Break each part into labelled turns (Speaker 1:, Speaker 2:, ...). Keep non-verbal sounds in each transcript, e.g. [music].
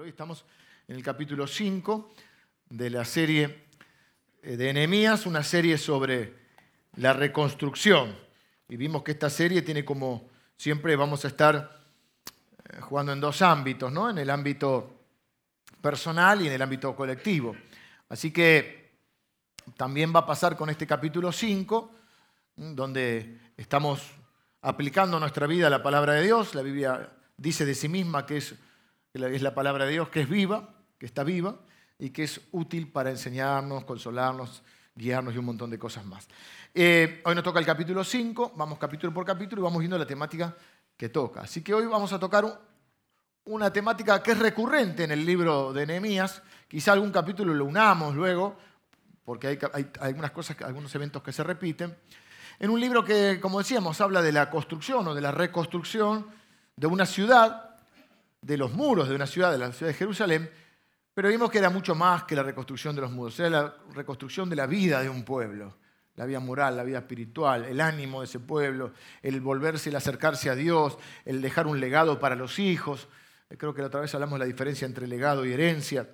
Speaker 1: Hoy estamos en el capítulo 5 de la serie eh, de Enemías, una serie sobre la reconstrucción. Y vimos que esta serie tiene como, siempre vamos a estar eh, jugando en dos ámbitos, ¿no? en el ámbito personal y en el ámbito colectivo. Así que también va a pasar con este capítulo 5, donde estamos aplicando nuestra vida a la palabra de Dios. La Biblia dice de sí misma que es es la palabra de Dios, que es viva, que está viva y que es útil para enseñarnos, consolarnos, guiarnos y un montón de cosas más. Eh, hoy nos toca el capítulo 5, vamos capítulo por capítulo y vamos viendo la temática que toca. Así que hoy vamos a tocar una temática que es recurrente en el libro de Nehemías. Quizá algún capítulo lo unamos luego, porque hay, hay algunas cosas, algunos eventos que se repiten. En un libro que, como decíamos, habla de la construcción o de la reconstrucción de una ciudad de los muros de una ciudad, de la ciudad de Jerusalén, pero vimos que era mucho más que la reconstrucción de los muros, era la reconstrucción de la vida de un pueblo, la vida moral, la vida espiritual, el ánimo de ese pueblo, el volverse, el acercarse a Dios, el dejar un legado para los hijos. Creo que la otra vez hablamos de la diferencia entre legado y herencia.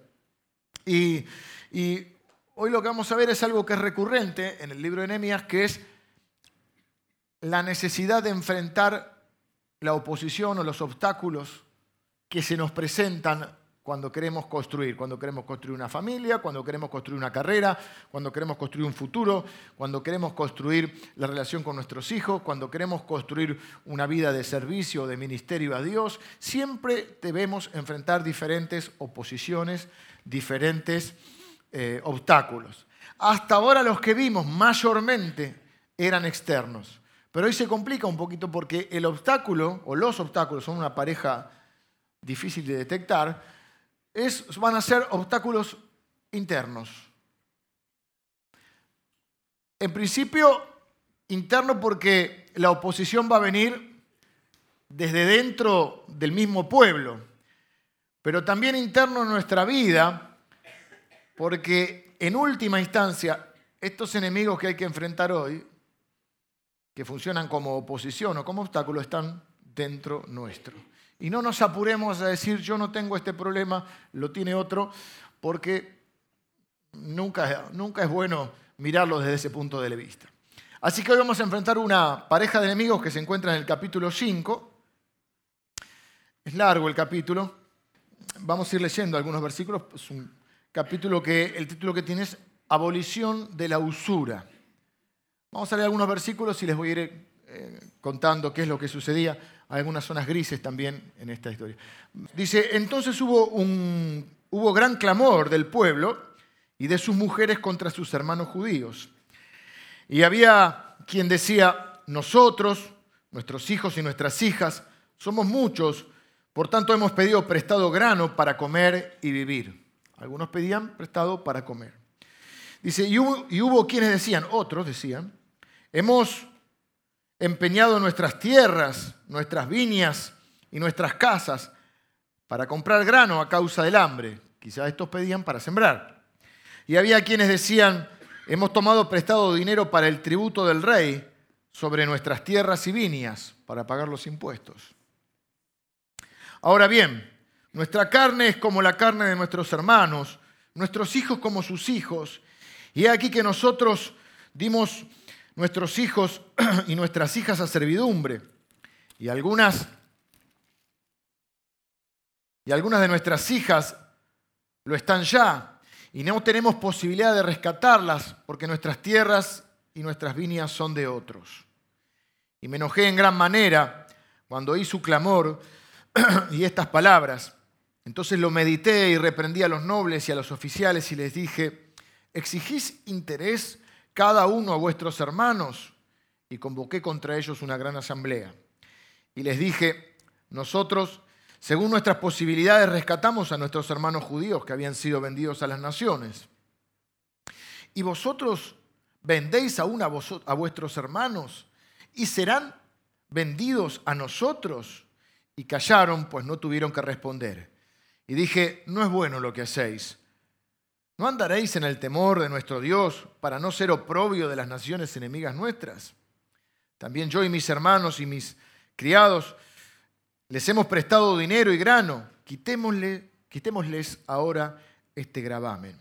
Speaker 1: Y, y hoy lo que vamos a ver es algo que es recurrente en el libro de Nehemías, que es la necesidad de enfrentar la oposición o los obstáculos que se nos presentan cuando queremos construir, cuando queremos construir una familia, cuando queremos construir una carrera, cuando queremos construir un futuro, cuando queremos construir la relación con nuestros hijos, cuando queremos construir una vida de servicio, de ministerio a Dios, siempre debemos enfrentar diferentes oposiciones, diferentes eh, obstáculos. Hasta ahora los que vimos mayormente eran externos, pero hoy se complica un poquito porque el obstáculo o los obstáculos son una pareja difícil de detectar, es, van a ser obstáculos internos. En principio, interno porque la oposición va a venir desde dentro del mismo pueblo, pero también interno en nuestra vida, porque en última instancia, estos enemigos que hay que enfrentar hoy, que funcionan como oposición o como obstáculo, están dentro nuestro. Y no nos apuremos a decir yo no tengo este problema, lo tiene otro, porque nunca, nunca es bueno mirarlo desde ese punto de vista. Así que hoy vamos a enfrentar una pareja de enemigos que se encuentra en el capítulo 5. Es largo el capítulo. Vamos a ir leyendo algunos versículos. Es un capítulo que el título que tiene es Abolición de la usura. Vamos a leer algunos versículos y les voy a ir eh, contando qué es lo que sucedía. Hay algunas zonas grises también en esta historia. Dice, entonces hubo, un, hubo gran clamor del pueblo y de sus mujeres contra sus hermanos judíos. Y había quien decía, nosotros, nuestros hijos y nuestras hijas, somos muchos, por tanto hemos pedido prestado grano para comer y vivir. Algunos pedían prestado para comer. Dice, y hubo, y hubo quienes decían, otros decían, hemos empeñado nuestras tierras, nuestras viñas y nuestras casas para comprar grano a causa del hambre. Quizás estos pedían para sembrar. Y había quienes decían, hemos tomado prestado dinero para el tributo del rey sobre nuestras tierras y viñas para pagar los impuestos. Ahora bien, nuestra carne es como la carne de nuestros hermanos, nuestros hijos como sus hijos. Y aquí que nosotros dimos nuestros hijos [clears throat] y nuestras hijas a servidumbre. Y algunas, y algunas de nuestras hijas lo están ya. Y no tenemos posibilidad de rescatarlas porque nuestras tierras y nuestras viñas son de otros. Y me enojé en gran manera cuando oí su clamor [clears throat] y estas palabras. Entonces lo medité y reprendí a los nobles y a los oficiales y les dije, ¿exigís interés cada uno a vuestros hermanos, y convoqué contra ellos una gran asamblea. Y les dije, nosotros, según nuestras posibilidades, rescatamos a nuestros hermanos judíos que habían sido vendidos a las naciones. Y vosotros vendéis aún a, a vuestros hermanos y serán vendidos a nosotros. Y callaron, pues no tuvieron que responder. Y dije, no es bueno lo que hacéis. ¿No andaréis en el temor de nuestro Dios para no ser oprobio de las naciones enemigas nuestras? También yo y mis hermanos y mis criados les hemos prestado dinero y grano. Quitémosle, quitémosles ahora este gravamen.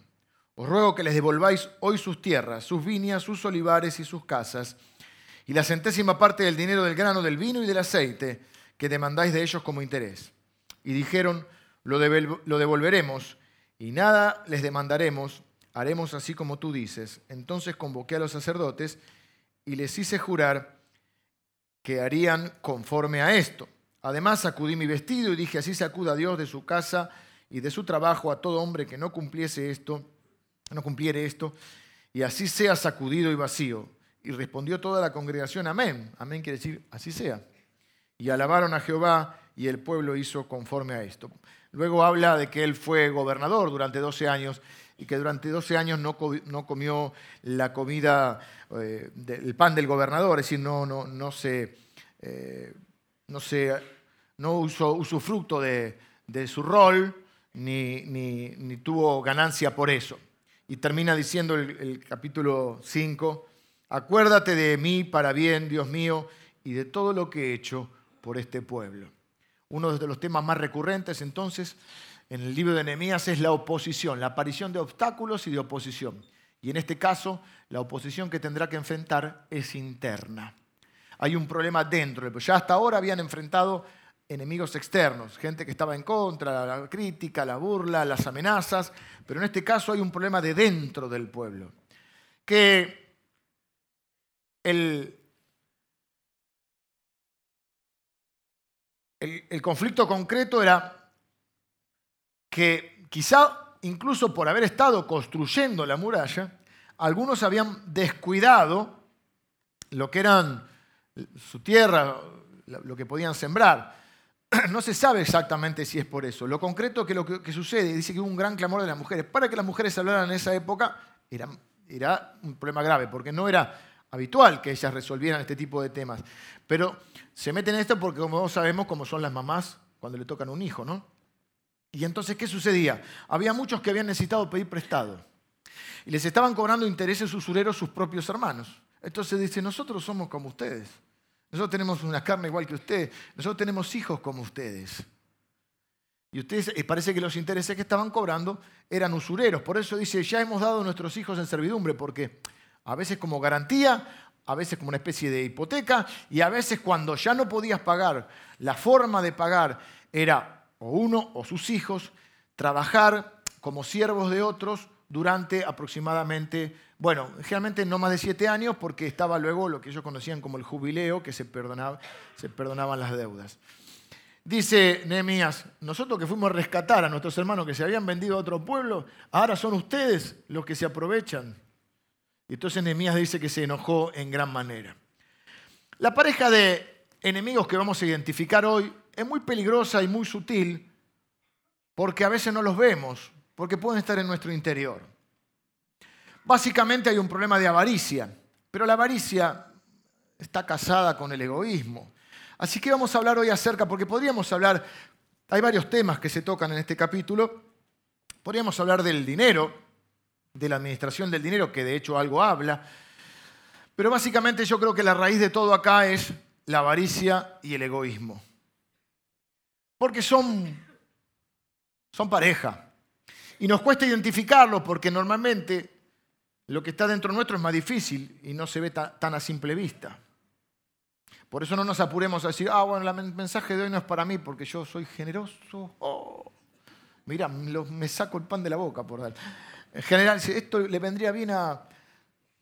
Speaker 1: Os ruego que les devolváis hoy sus tierras, sus viñas, sus olivares y sus casas, y la centésima parte del dinero del grano, del vino y del aceite que demandáis de ellos como interés. Y dijeron, lo, devolveremos y nada les demandaremos, haremos así como tú dices. Entonces convoqué a los sacerdotes y les hice jurar que harían conforme a esto. Además sacudí mi vestido y dije, así se acuda Dios de su casa y de su trabajo a todo hombre que no cumpliese esto, no cumpliere esto, y así sea sacudido y vacío. Y respondió toda la congregación, amén. Amén quiere decir, así sea. Y alabaron a Jehová y el pueblo hizo conforme a esto. Luego habla de que él fue gobernador durante 12 años y que durante 12 años no, comió la comida, eh, el pan del gobernador, es decir, no, no, no se, eh, no, se, no usó, usufructo de, de su rol ni, ni, tuvo ganancia por eso. Y termina diciendo el, el capítulo 5, acuérdate de mí para bien, Dios mío, y de todo lo que he hecho por este pueblo. Uno de los temas más recurrentes entonces en el libro de Nehemías es la oposición, la aparición de obstáculos y de oposición. Y en este caso, la oposición que tendrá que enfrentar es interna. Hay un problema dentro. Ya hasta ahora habían enfrentado enemigos externos, gente que estaba en contra, la crítica, la burla, las amenazas, pero en este caso hay un problema de dentro del pueblo. Que el, el, conflicto concreto era que quizá incluso por haber estado construyendo la muralla, algunos habían descuidado lo que eran su tierra, lo que podían sembrar. [clears throat] No se sabe exactamente si es por eso. Lo concreto que lo que, sucede, dice que hubo un gran clamor de las mujeres. Para que las mujeres hablaran en esa época era, era un problema grave, porque no era habitual que ellas resolvieran este tipo de temas. Pero se meten en esto porque, como sabemos, como son las mamás cuando le tocan un hijo, ¿no? Y entonces, ¿qué sucedía? Había muchos que habían necesitado pedir prestado. Y les estaban cobrando intereses usureros sus propios hermanos. Entonces dice, nosotros somos como ustedes. Nosotros tenemos una carne igual que ustedes. Nosotros tenemos hijos como ustedes. Y ustedes, y parece que los intereses que estaban cobrando eran usureros. Por eso dice, ya hemos dado a nuestros hijos en servidumbre, porque a veces como garantía, a veces como una especie de hipoteca, y a veces cuando ya no podías pagar, la forma de pagar era o uno o sus hijos trabajar como siervos de otros durante aproximadamente, bueno, generalmente no más de siete años, porque estaba luego lo que ellos conocían como el jubileo, que se, perdonaba, se perdonaban las deudas. Dice Nehemías, nosotros que fuimos a rescatar a nuestros hermanos que se habían vendido a otro pueblo, ahora son ustedes los que se aprovechan y entonces Nehemías dice que se enojó en gran manera. La pareja de enemigos que vamos a identificar hoy es muy peligrosa y muy sutil porque a veces no los vemos, porque pueden estar en nuestro interior. Básicamente hay un problema de avaricia, pero la avaricia está casada con el egoísmo. Así que vamos a hablar hoy acerca, porque podríamos hablar, hay varios temas que se tocan en este capítulo, podríamos hablar del dinero, de la administración del dinero, que de hecho algo habla. Pero básicamente yo creo que la raíz de todo acá es la avaricia y el egoísmo. Porque son, son pareja. Y nos cuesta identificarlo porque normalmente lo que está dentro nuestro es más difícil y no se ve tan a simple vista. Por eso no nos apuremos a decir, ah, bueno, el mensaje de hoy no es para mí porque yo soy generoso. Oh, mira, me saco el pan de la boca por dar. En general, esto le vendría bien a,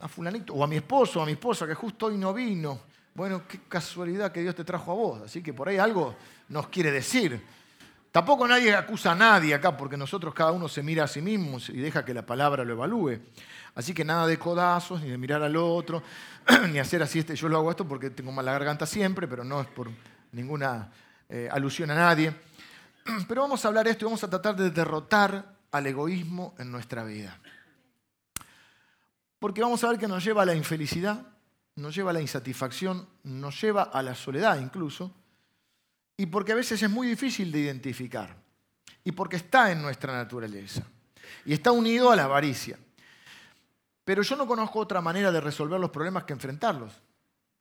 Speaker 1: fulanito, o a mi esposo, o a mi esposa, que justo hoy no vino. Bueno, qué casualidad que Dios te trajo a vos. Así que por ahí algo nos quiere decir. Tampoco nadie acusa a nadie acá, porque nosotros cada uno se mira a sí mismo y deja que la palabra lo evalúe. Así que nada de codazos, ni de mirar al otro, [clears throat] ni hacer así, este, yo lo hago esto porque tengo mala garganta siempre, pero no es por ninguna eh, alusión a nadie. [clears throat] Pero vamos a hablar esto y vamos a tratar de derrotar al egoísmo en nuestra vida. Porque vamos a ver que nos lleva a la infelicidad, nos lleva a la insatisfacción, nos lleva a la soledad incluso, y porque a veces es muy difícil de identificar, y porque está en nuestra naturaleza, y está unido a la avaricia. Pero yo no conozco otra manera de resolver los problemas que enfrentarlos.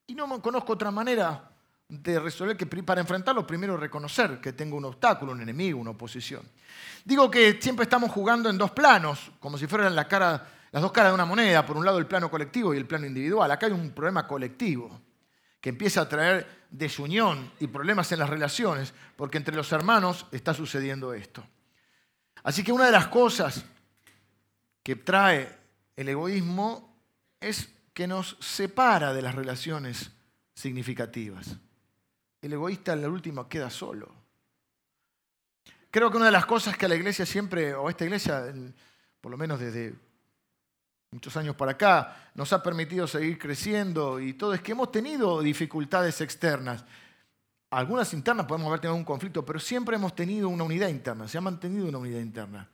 Speaker 1: Y no conozco otra manera de resolver que para enfrentarlo primero reconocer que tengo un obstáculo, un enemigo, una oposición. Digo que siempre estamos jugando en dos planos, como si fueran las dos caras de una moneda, por un lado el plano colectivo y el plano individual. Acá hay un problema colectivo que empieza a traer desunión y problemas en las relaciones, porque entre los hermanos está sucediendo esto. Así que una de las cosas que trae el egoísmo es que nos separa de las relaciones significativas. El egoísta en la última queda solo. Creo que una de las cosas que a la iglesia siempre, o esta iglesia, por lo menos desde muchos años para acá, nos ha permitido seguir creciendo y todo, es que hemos tenido dificultades externas. Algunas internas podemos haber tenido un conflicto, pero siempre hemos tenido una unidad interna, se ha mantenido una unidad interna.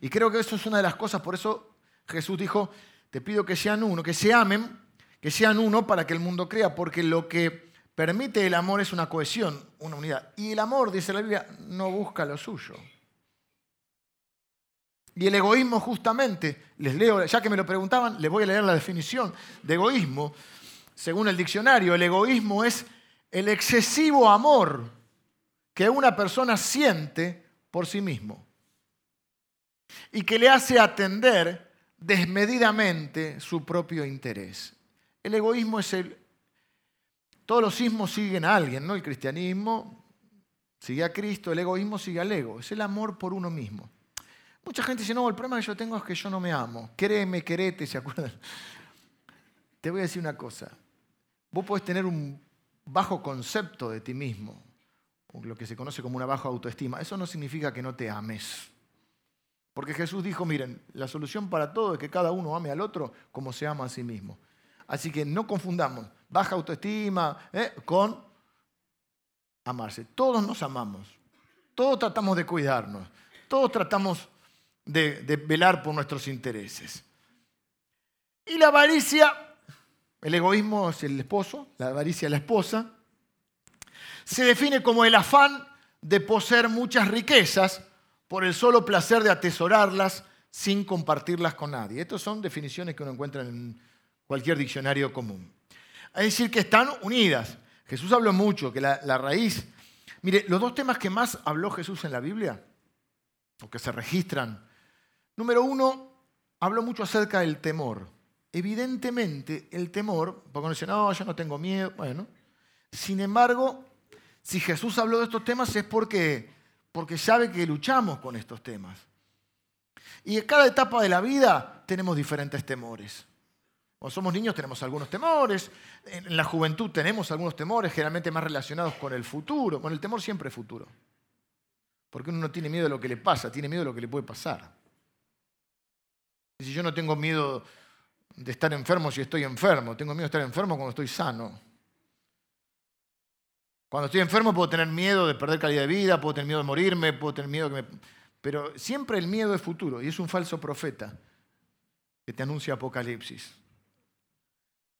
Speaker 1: Y creo que eso es una de las cosas, por eso Jesús dijo, te pido que sean uno, que se amen, que sean uno para que el mundo crea, porque lo que permite el amor es una cohesión, una unidad. Y el amor, dice la Biblia, no busca lo suyo. Y el egoísmo justamente, les leo, ya que me lo preguntaban, les voy a leer la definición de egoísmo. Según el diccionario, el egoísmo es el excesivo amor que una persona siente por sí mismo y que le hace atender desmedidamente su propio interés. El egoísmo es el... Todos los sismos siguen a alguien, ¿no? El cristianismo sigue a Cristo, el egoísmo sigue al ego, es el amor por uno mismo. Mucha gente dice, no, el problema que yo tengo es que yo no me amo. Créeme, querete, ¿se acuerdan? [laughs] Te voy a decir una cosa. Vos podés tener un bajo concepto de ti mismo, lo que se conoce como una baja autoestima. Eso no significa que no te ames. Porque Jesús dijo, miren, la solución para todo es que cada uno ame al otro como se ama a sí mismo. Así que no confundamos baja autoestima ¿eh? con amarse. Todos nos amamos, todos tratamos de cuidarnos, todos tratamos de, velar por nuestros intereses. Y la avaricia, el egoísmo es el esposo, la avaricia es la esposa, se define como el afán de poseer muchas riquezas por el solo placer de atesorarlas sin compartirlas con nadie. Estas son definiciones que uno encuentra en cualquier diccionario común. Es decir, que están unidas. Jesús habló mucho, que la, raíz... Mire, los dos temas que más habló Jesús en la Biblia, o que se registran Número uno, habló mucho acerca del temor. Evidentemente, el temor, porque dice, no, yo no tengo miedo, bueno. Sin embargo, si Jesús habló de estos temas es porque, porque sabe que luchamos con estos temas. Y en cada etapa de la vida tenemos diferentes temores. Cuando somos niños tenemos algunos temores, en la juventud tenemos algunos temores, generalmente más relacionados con el futuro. Con el temor siempre es futuro. Porque uno no tiene miedo de lo que le pasa, tiene miedo de lo que le puede pasar. Si yo no tengo miedo de estar enfermo si estoy enfermo, tengo miedo de estar enfermo cuando estoy sano. Cuando estoy enfermo puedo tener miedo de perder calidad de vida, puedo tener miedo de morirme, puedo tener miedo que me... Pero siempre el miedo es futuro y es un falso profeta que te anuncia Apocalipsis.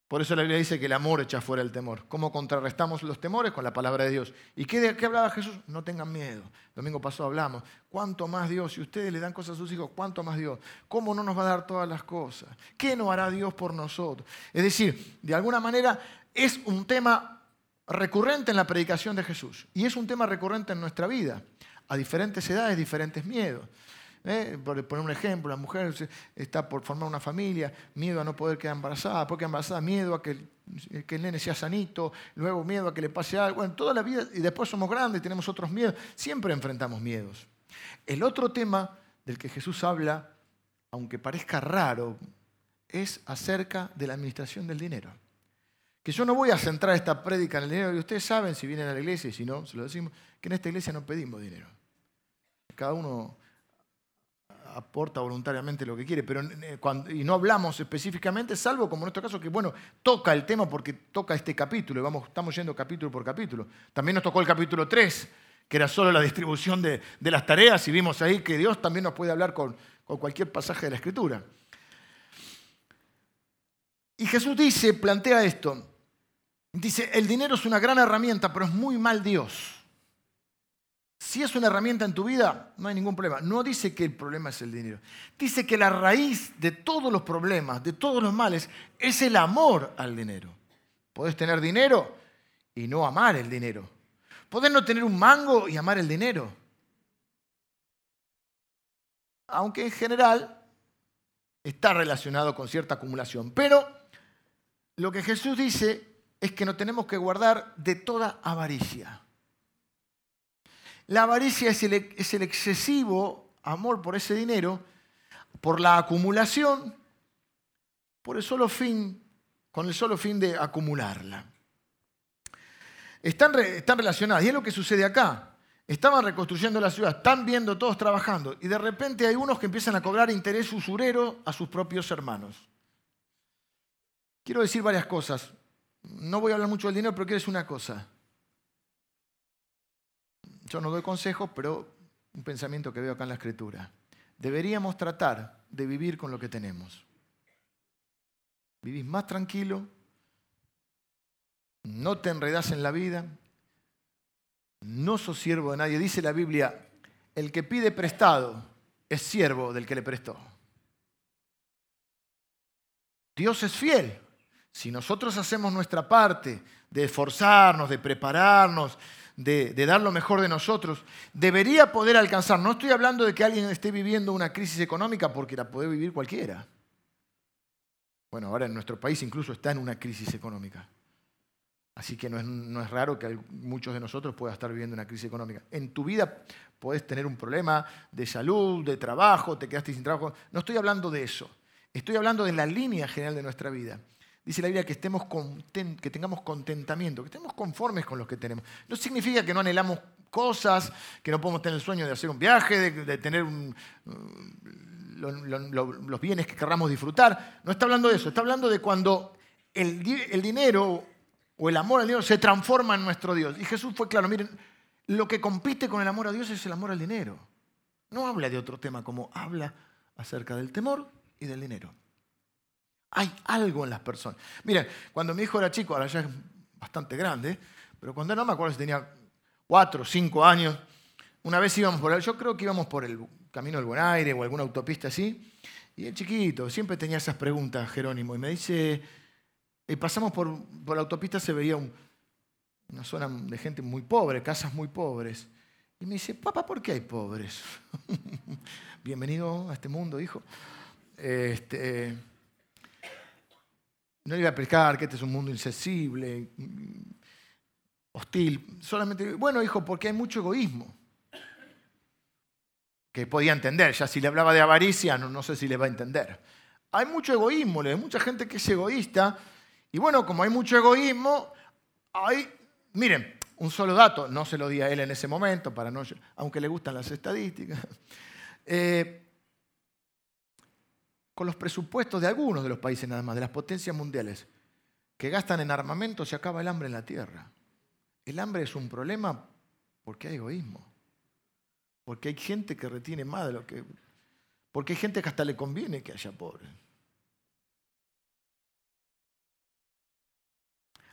Speaker 1: Por eso la Biblia dice que el amor echa fuera el temor. ¿Cómo contrarrestamos los temores? Con la palabra de Dios. ¿Y qué, qué hablaba Jesús? No tengan miedo. Domingo pasado hablamos. ¿Cuánto más Dios? Si ustedes le dan cosas a sus hijos, ¿cuánto más Dios? ¿Cómo no nos va a dar todas las cosas? ¿Qué no hará Dios por nosotros? Es decir, de alguna manera es un tema recurrente en la predicación de Jesús. Y es un tema recurrente en nuestra vida. A diferentes edades, diferentes miedos. ¿Eh? Por poner un ejemplo, la mujer está por formar una familia, miedo a no poder quedar embarazada, porque embarazada, miedo a que el, que el nene sea sanito, luego miedo a que le pase algo. Bueno, toda la vida, y después somos grandes, tenemos otros miedos, siempre enfrentamos miedos. El otro tema del que Jesús habla, aunque parezca raro, es acerca de la administración del dinero. Que yo no voy a centrar esta prédica en el dinero, y ustedes saben, si vienen a la iglesia y si no, se lo decimos, que en esta iglesia no pedimos dinero. Cada uno aporta voluntariamente lo que quiere, pero eh, y no hablamos específicamente, salvo como en nuestro caso, que bueno, toca el tema porque toca este capítulo, y vamos, estamos yendo capítulo por capítulo. También nos tocó el capítulo 3, que era solo la distribución de, las tareas, y vimos ahí que Dios también nos puede hablar con, con cualquier pasaje de la Escritura. Y Jesús dice, plantea esto, dice, el dinero es una gran herramienta, pero es muy mal Dios. Si es una herramienta en tu vida, no hay ningún problema. No dice que el problema es el dinero. Dice que la raíz de todos los problemas, de todos los males, es el amor al dinero. Podés tener dinero y no amar el dinero. Poder no tener un mango y amar el dinero. Aunque en general está relacionado con cierta acumulación. Pero lo que Jesús dice es que no tenemos que guardar de toda avaricia. La avaricia es el, es el excesivo amor por ese dinero, por la acumulación, por el solo fin, con el solo fin de acumularla. Están, están relacionadas, y es lo que sucede acá. Estaban reconstruyendo la ciudad, están viendo todos trabajando, y de repente hay unos que empiezan a cobrar interés usurero a sus propios hermanos. Quiero decir varias cosas. No voy a hablar mucho del dinero, pero quiero decir una cosa. Yo no doy consejos, pero un pensamiento que veo acá en la escritura. Deberíamos tratar de vivir con lo que tenemos. Vivís más tranquilo, no te enredás en la vida, no sos siervo de nadie. Dice la Biblia, el que pide prestado es siervo del que le prestó. Dios es fiel. Si nosotros hacemos nuestra parte de esforzarnos, de prepararnos, de, dar lo mejor de nosotros, debería poder alcanzar. No estoy hablando de que alguien esté viviendo una crisis económica porque la puede vivir cualquiera. Bueno, ahora en nuestro país incluso está en una crisis económica. Así que no es, no es, raro que muchos de nosotros puedan estar viviendo una crisis económica. En tu vida puedes tener un problema de salud, de trabajo, te quedaste sin trabajo. No estoy hablando de eso. Estoy hablando de la línea general de nuestra vida. Dice la Biblia que, estemos que tengamos contentamiento, que estemos conformes con lo que tenemos. No significa que no anhelamos cosas, que no podemos tener el sueño de hacer un viaje, de, tener uh, los bienes que querramos disfrutar. No está hablando de eso, está hablando de cuando el, el dinero o el amor al dinero se transforma en nuestro Dios. Y Jesús fue claro, miren, lo que compite con el amor a Dios es el amor al dinero. No habla de otro tema como habla acerca del temor y del dinero. Hay algo en las personas. Miren, cuando mi hijo era chico, ahora ya es bastante grande, pero cuando no me acuerdo si tenía cuatro o cinco años, una vez íbamos por el, yo creo que íbamos por el camino del Buen Aire o alguna autopista así, y el chiquito siempre tenía esas preguntas, Jerónimo, y me dice, y pasamos por, la autopista, se veía una zona de gente muy pobre, casas muy pobres. Y me dice, papá, ¿por qué hay pobres? [laughs] Bienvenido a este mundo, hijo. Este, no iba a explicar que este es un mundo insensible, hostil. Solamente, bueno, hijo, porque hay mucho egoísmo. Que podía entender, ya si le hablaba de avaricia, no, sé si le va a entender. Hay mucho egoísmo, hay mucha gente que es egoísta. Y bueno, como hay mucho egoísmo, hay, miren, un solo dato, no se lo di a él en ese momento, para no, aunque le gustan las estadísticas. [laughs] Eh, con los presupuestos de algunos de los países nada más, de las potencias mundiales, que gastan en armamento, se acaba el hambre en la tierra. El hambre es un problema porque hay egoísmo, porque hay gente que retiene más de lo que... Porque hay gente que hasta le conviene que haya pobres.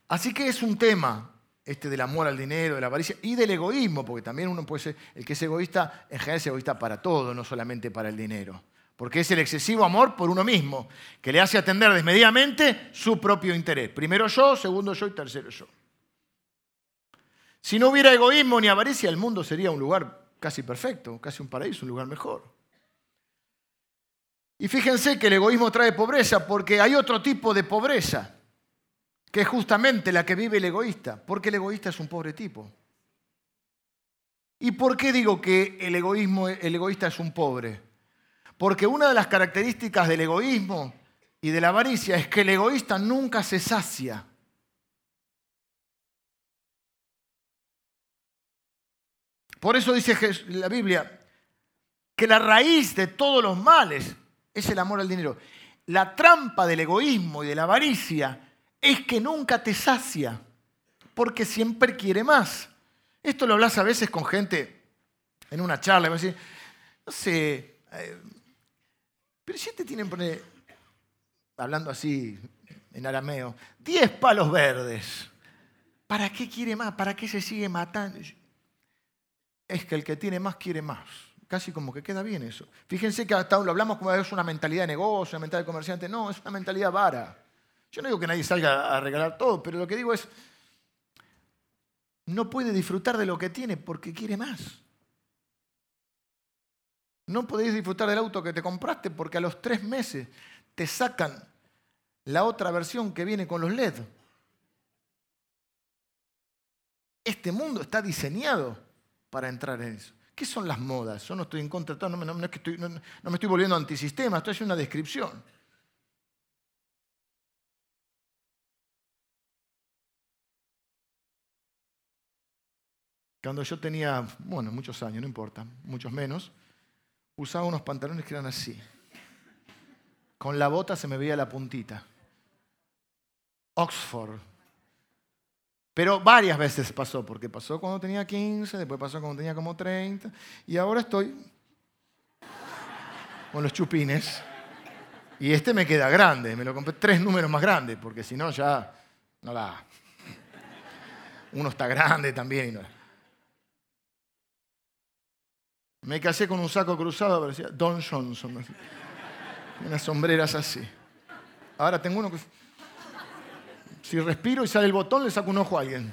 Speaker 1: Así que es un tema este del amor al dinero, de la avaricia y del egoísmo, porque también uno puede ser, el que es egoísta, en general es egoísta para todo, no solamente para el dinero porque es el excesivo amor por uno mismo, que le hace atender desmedidamente su propio interés. Primero yo, segundo yo y tercero yo. Si no hubiera egoísmo ni avaricia, el mundo sería un lugar casi perfecto, casi un paraíso, un lugar mejor. Y fíjense que el egoísmo trae pobreza porque hay otro tipo de pobreza, que es justamente la que vive el egoísta, porque el egoísta es un pobre tipo. ¿Y por qué digo que el egoísmo, el egoísta es un pobre? Porque una de las características del egoísmo y de la avaricia es que el egoísta nunca se sacia. Por eso dice la Biblia que la raíz de todos los males es el amor al dinero. La trampa del egoísmo y de la avaricia es que nunca te sacia, porque siempre quiere más. Esto lo hablas a veces con gente en una charla, decir, no sé, pero si este tiene, hablando así en arameo, 10 palos verdes, ¿para qué quiere más? ¿Para qué se sigue matando? Es que el que tiene más quiere más. Casi como que queda bien eso. Fíjense que hasta lo hablamos como es una mentalidad de negocio, una mentalidad de comerciante. No, es una mentalidad vara. Yo no digo que nadie salga a regalar todo, pero lo que digo es, no puede disfrutar de lo que tiene porque quiere más. No podéis disfrutar del auto que te compraste porque a los tres meses te sacan la otra versión que viene con los LED. Este mundo está diseñado para entrar en eso. ¿Qué son las modas? Yo no estoy en contra, no, no, estoy, no, me estoy volviendo antisistema, esto es una descripción. Cuando yo tenía, bueno, muchos años, no importa, muchos menos, usaba unos pantalones que eran así. Con la bota se me veía la puntita. Oxford. Pero varias veces pasó, porque pasó cuando tenía 15, después pasó cuando tenía como 30, y ahora estoy con los chupines. Y este me queda grande, me lo compré tres números más grande, porque si no ya no la... Uno está grande también. Y no... Me casé con un saco cruzado, parecía Don Johnson. Unas sombreras así. Ahora tengo uno que... Si respiro y sale el botón, le saco un ojo a alguien.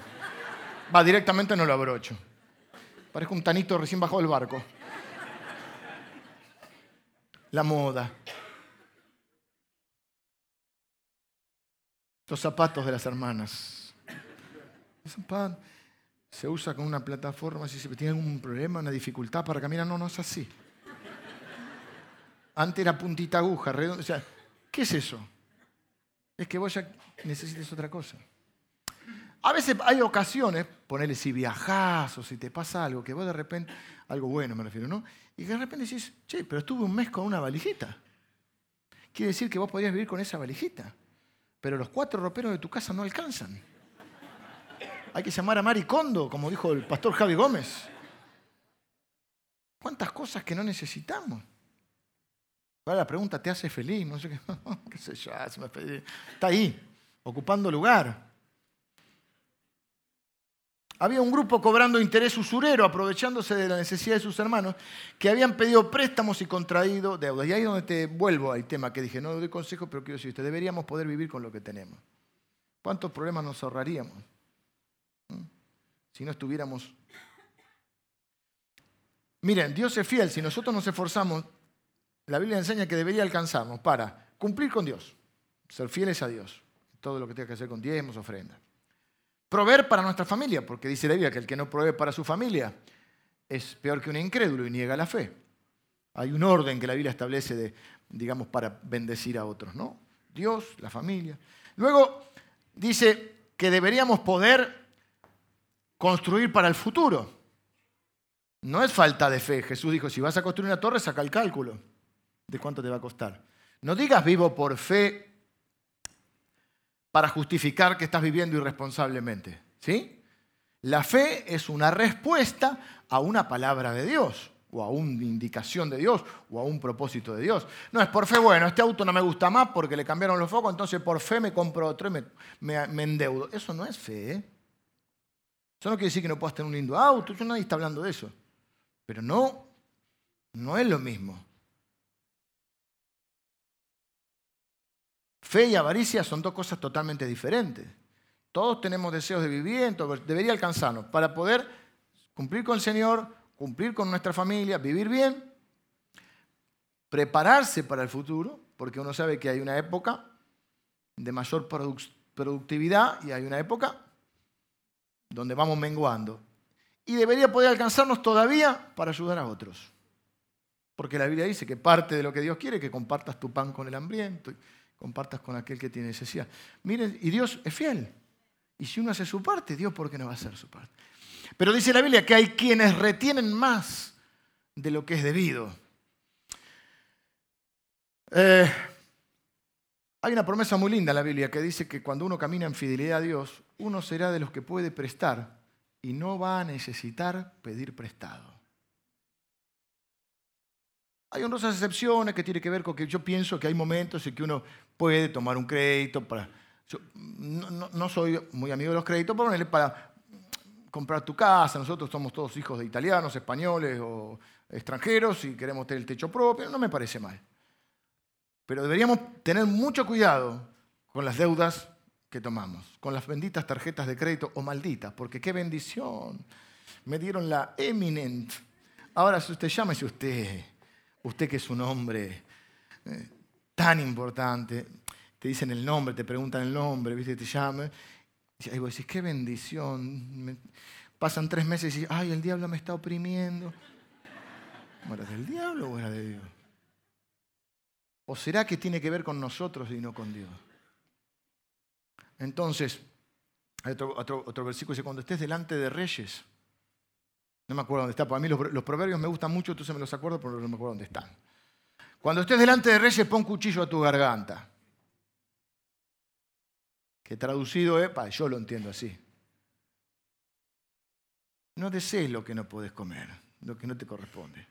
Speaker 1: Va, directamente no lo abrocho. Parezco un tanito recién bajado del barco. La moda. Los zapatos de las hermanas se usa con una plataforma, si se tiene algún problema, una dificultad para caminar, no, no es así. Antes era puntita aguja, redonda. O sea, ¿qué es eso? Es que vos ya necesites otra cosa. A veces hay ocasiones, ponele si viajás o si te pasa algo, que vos de repente, algo bueno me refiero, ¿no? Y que de repente decís, che, pero estuve un mes con una valijita. Quiere decir que vos podrías vivir con esa valijita. Pero los cuatro roperos de tu casa no alcanzan. Hay que llamar a Maricondo, como dijo el pastor Javi Gómez. ¿Cuántas cosas que no necesitamos? Ahora la pregunta, ¿te hace feliz? No sé qué, [laughs] qué sé yo, está ahí, ocupando lugar. Había un grupo cobrando interés usurero, aprovechándose de la necesidad de sus hermanos, que habían pedido préstamos y contraído deudas. Y ahí es donde te vuelvo al tema que dije, no doy consejo, pero quiero decirte, deberíamos poder vivir con lo que tenemos. ¿Cuántos problemas nos ahorraríamos? Si no estuviéramos... Miren, Dios es fiel, si nosotros nos esforzamos, la Biblia enseña que debería alcanzarnos para cumplir con Dios, ser fieles a Dios, todo lo que tenga que hacer con diezmos, ofrendas. Proveer para nuestra familia, porque dice la Biblia que el que no provee para su familia es peor que un incrédulo y niega la fe. Hay un orden que la Biblia establece de, digamos, para bendecir a otros, ¿no? Dios, la familia. Luego dice que deberíamos poder construir para el futuro. No es falta de fe. Jesús dijo, si vas a construir una torre, saca el cálculo de cuánto te va a costar. No digas vivo por fe para justificar que estás viviendo irresponsablemente. ¿Sí? La fe es una respuesta a una palabra de Dios, o a una indicación de Dios, o a un propósito de Dios. No es por fe, bueno, este auto no me gusta más porque le cambiaron los focos, entonces por fe me compro otro y me, me endeudo. Eso no es fe. ¿eh? Eso no quiere decir que no puedas tener un lindo auto, nadie está hablando de eso. Pero no, no es lo mismo. Fe y avaricia son dos cosas totalmente diferentes. Todos tenemos deseos de vivir, debería alcanzarnos para poder cumplir con el Señor, cumplir con nuestra familia, vivir bien, prepararse para el futuro, porque uno sabe que hay una época de mayor productividad y hay una época donde vamos menguando. Y debería poder alcanzarnos todavía para ayudar a otros. Porque la Biblia dice que parte de lo que Dios quiere es que compartas tu pan con el hambriento, y compartas con aquel que tiene necesidad. Miren, y Dios es fiel. Y si uno hace su parte, Dios, ¿por qué no va a hacer su parte? Pero dice la Biblia que hay quienes retienen más de lo que es debido. Eh, hay una promesa muy linda en la Biblia que dice que cuando uno camina en fidelidad a Dios, uno será de los que puede prestar y no va a necesitar pedir prestado. Hay honrosas excepciones que tienen que ver con que yo pienso que hay momentos en que uno puede tomar un crédito para... no, soy muy amigo de los créditos, pero para comprar tu casa. Nosotros somos todos hijos de italianos, españoles o extranjeros y queremos tener el techo propio. No me parece mal. Pero deberíamos tener mucho cuidado con las deudas que tomamos, con las benditas tarjetas de crédito o malditas, porque qué bendición. Me dieron la eminent. Ahora, si usted llama, si usted, usted que es un hombre eh, tan importante, te dicen el nombre, te preguntan el nombre, ¿viste? Te llaman. Y vos decís, qué bendición. pasan tres meses y dices, ay, el diablo me está oprimiendo. ¿Era del diablo o era de Dios? ¿O será que tiene que ver con nosotros y no con Dios? Entonces, hay otro, versículo dice, cuando estés delante de reyes, no me acuerdo dónde está, para mí los, proverbios me gustan mucho, entonces me los acuerdo, pero no me acuerdo dónde están. Cuando estés delante de reyes, pon cuchillo a tu garganta. Que traducido es, yo lo entiendo así. No desees lo que no puedes comer, lo que no te corresponde.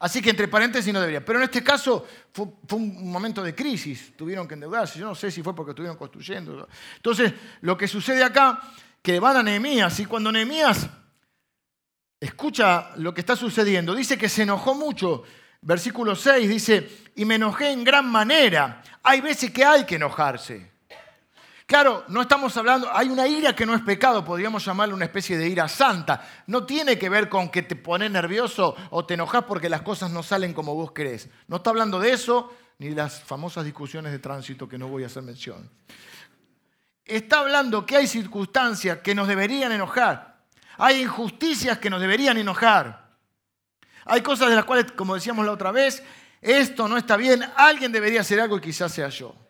Speaker 1: Así que entre paréntesis no debería. Pero en este caso fue, un momento de crisis, tuvieron que endeudarse. Yo no sé si fue porque estuvieron construyendo. Entonces, lo que sucede acá, que van a Nehemías y cuando Nehemías escucha lo que está sucediendo, dice que se enojó mucho. Versículo 6 dice, y me enojé en gran manera. Hay veces que hay que enojarse. Claro, no estamos hablando, hay una ira que no es pecado, podríamos llamarle una especie de ira santa. No tiene que ver con que te pones nervioso o te enojas porque las cosas no salen como vos querés. No está hablando de eso ni de las famosas discusiones de tránsito que no voy a hacer mención. Está hablando que hay circunstancias que nos deberían enojar. Hay injusticias que nos deberían enojar. Hay cosas de las cuales, como decíamos la otra vez, esto no está bien, alguien debería hacer algo y quizás sea yo.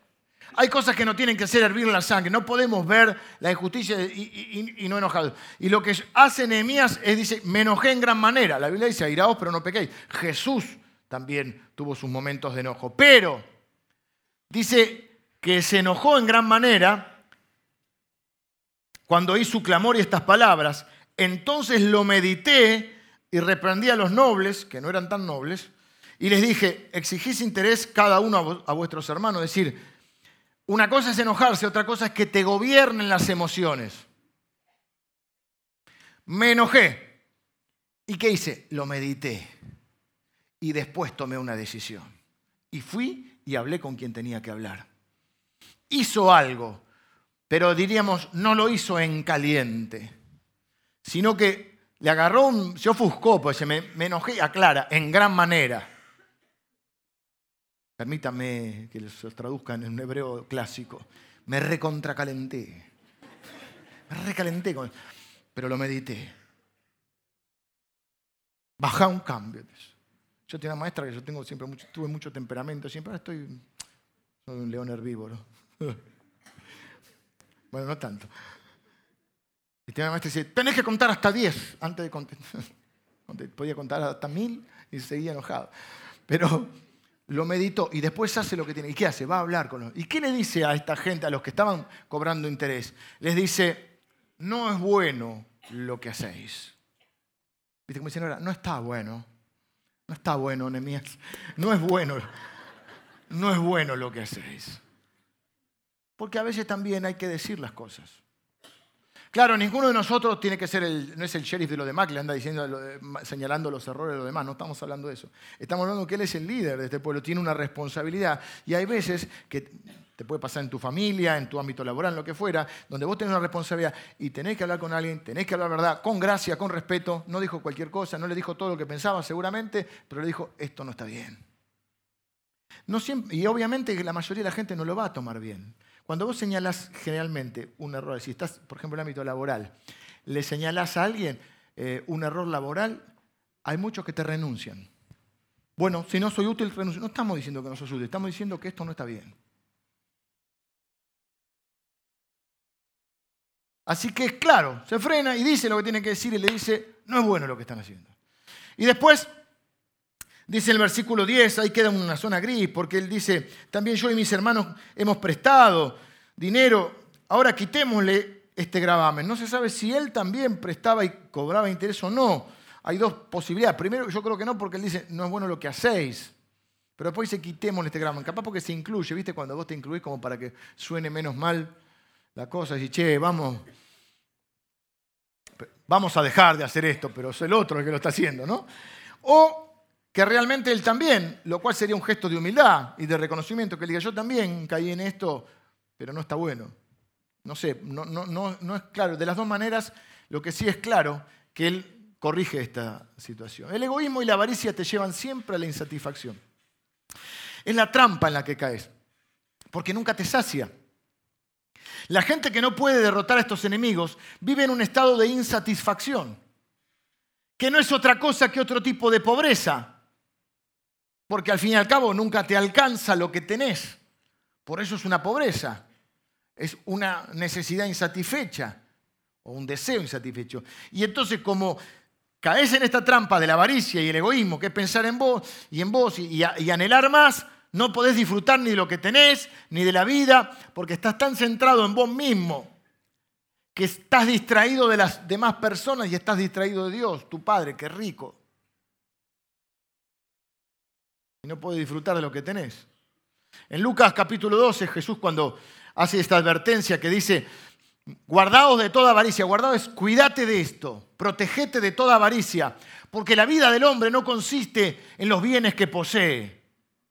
Speaker 1: Hay cosas que no tienen que hacer hervir la sangre. No podemos ver la injusticia y, no enojados. Y lo que hace Nehemías es, dice, me enojé en gran manera. La Biblia dice, airaos, pero no pequéis. Jesús también tuvo sus momentos de enojo. Pero dice que se enojó en gran manera cuando oí su clamor y estas palabras. Entonces lo medité y reprendí a los nobles, que no eran tan nobles, y les dije, exigís interés cada uno a vuestros hermanos, decir, una cosa es enojarse, otra cosa es que te gobiernen las emociones. Me enojé. ¿Y qué hice? Lo medité. Y después tomé una decisión. Y fui y hablé con quien tenía que hablar. Hizo algo, pero diríamos, no lo hizo en caliente, sino que le agarró, un, se ofuscó, pues me, me enojé, aclara, en gran manera. Permítame que les traduzcan en un hebreo clásico. Me recontracalenté. Me recalenté, pero lo medité. Baja un cambio. Yo tenía una maestra que yo tengo siempre mucho, tuve mucho temperamento, siempre estoy, soy un león herbívoro. [laughs] bueno, no tanto. Y tenía una maestra que dice, tenés que contar hasta 10 antes de contar. [laughs] Podía contar hasta mil y seguía enojado. Pero lo meditó y después hace lo que tiene. ¿Y qué hace? Va a hablar con los... ¿Y qué le dice a esta gente, a los que estaban cobrando interés? Les dice, no es bueno lo que hacéis. ¿Viste cómo dicen ahora? No está bueno. No está bueno, Nemías. No es bueno. No es bueno lo que hacéis. Porque a veces también hay que decir las cosas. Claro, ninguno de nosotros tiene que ser el, no es el sheriff de lo demás que le anda diciendo, señalando los errores de los demás, no estamos hablando de eso. Estamos hablando que él es el líder de este pueblo, tiene una responsabilidad. Y hay veces que te puede pasar en tu familia, en tu ámbito laboral, lo que fuera, donde vos tenés una responsabilidad y tenés que hablar con alguien, tenés que hablar verdad, con gracia, con respeto. No dijo cualquier cosa, no le dijo todo lo que pensaba seguramente, pero le dijo, esto no está bien. Y obviamente la mayoría de la gente no lo va a tomar bien. Cuando vos señalás generalmente un error, si estás, por ejemplo, en el ámbito laboral, le señalás a alguien eh, un error laboral, hay muchos que te renuncian. Bueno, si no soy útil, renuncio. No estamos diciendo que no sos útil, estamos diciendo que esto no está bien. Así que es claro, se frena y dice lo que tiene que decir y le dice, no es bueno lo que están haciendo. Y después Dice el versículo 10, ahí queda una zona gris, porque él dice, también yo y mis hermanos hemos prestado dinero, ahora quitémosle este gravamen. No se sabe si él también prestaba y cobraba interés o no. Hay dos posibilidades. Primero, yo creo que no, porque él dice, no es bueno lo que hacéis. Pero después dice, quitémosle este gravamen. Capaz porque se incluye, ¿viste? Cuando vos te incluís como para que suene menos mal la cosa. Y che, vamos, vamos a dejar de hacer esto, pero es el otro el que lo está haciendo, ¿no? O que realmente él también, lo cual sería un gesto de humildad y de reconocimiento, que él diga, yo también caí en esto, pero no está bueno. No sé, no, no, es claro. De las dos maneras, lo que sí es claro, que él corrige esta situación. El egoísmo y la avaricia te llevan siempre a la insatisfacción. Es la trampa en la que caes, porque nunca te sacia. La gente que no puede derrotar a estos enemigos vive en un estado de insatisfacción, que no es otra cosa que otro tipo de pobreza, porque al fin y al cabo nunca te alcanza lo que tenés. Por eso es una pobreza, es una necesidad insatisfecha o un deseo insatisfecho. Y entonces como caes en esta trampa de la avaricia y el egoísmo, que es pensar en vos y en vos y, anhelar más, no podés disfrutar ni de lo que tenés, ni de la vida, porque estás tan centrado en vos mismo que estás distraído de las demás personas y estás distraído de Dios, tu Padre, que rico. Y no podés disfrutar de lo que tenés. En Lucas capítulo 12, Jesús cuando hace esta advertencia que dice, guardaos de toda avaricia, guardaos, cuídate de esto, protegete de toda avaricia, porque la vida del hombre no consiste en los bienes que posee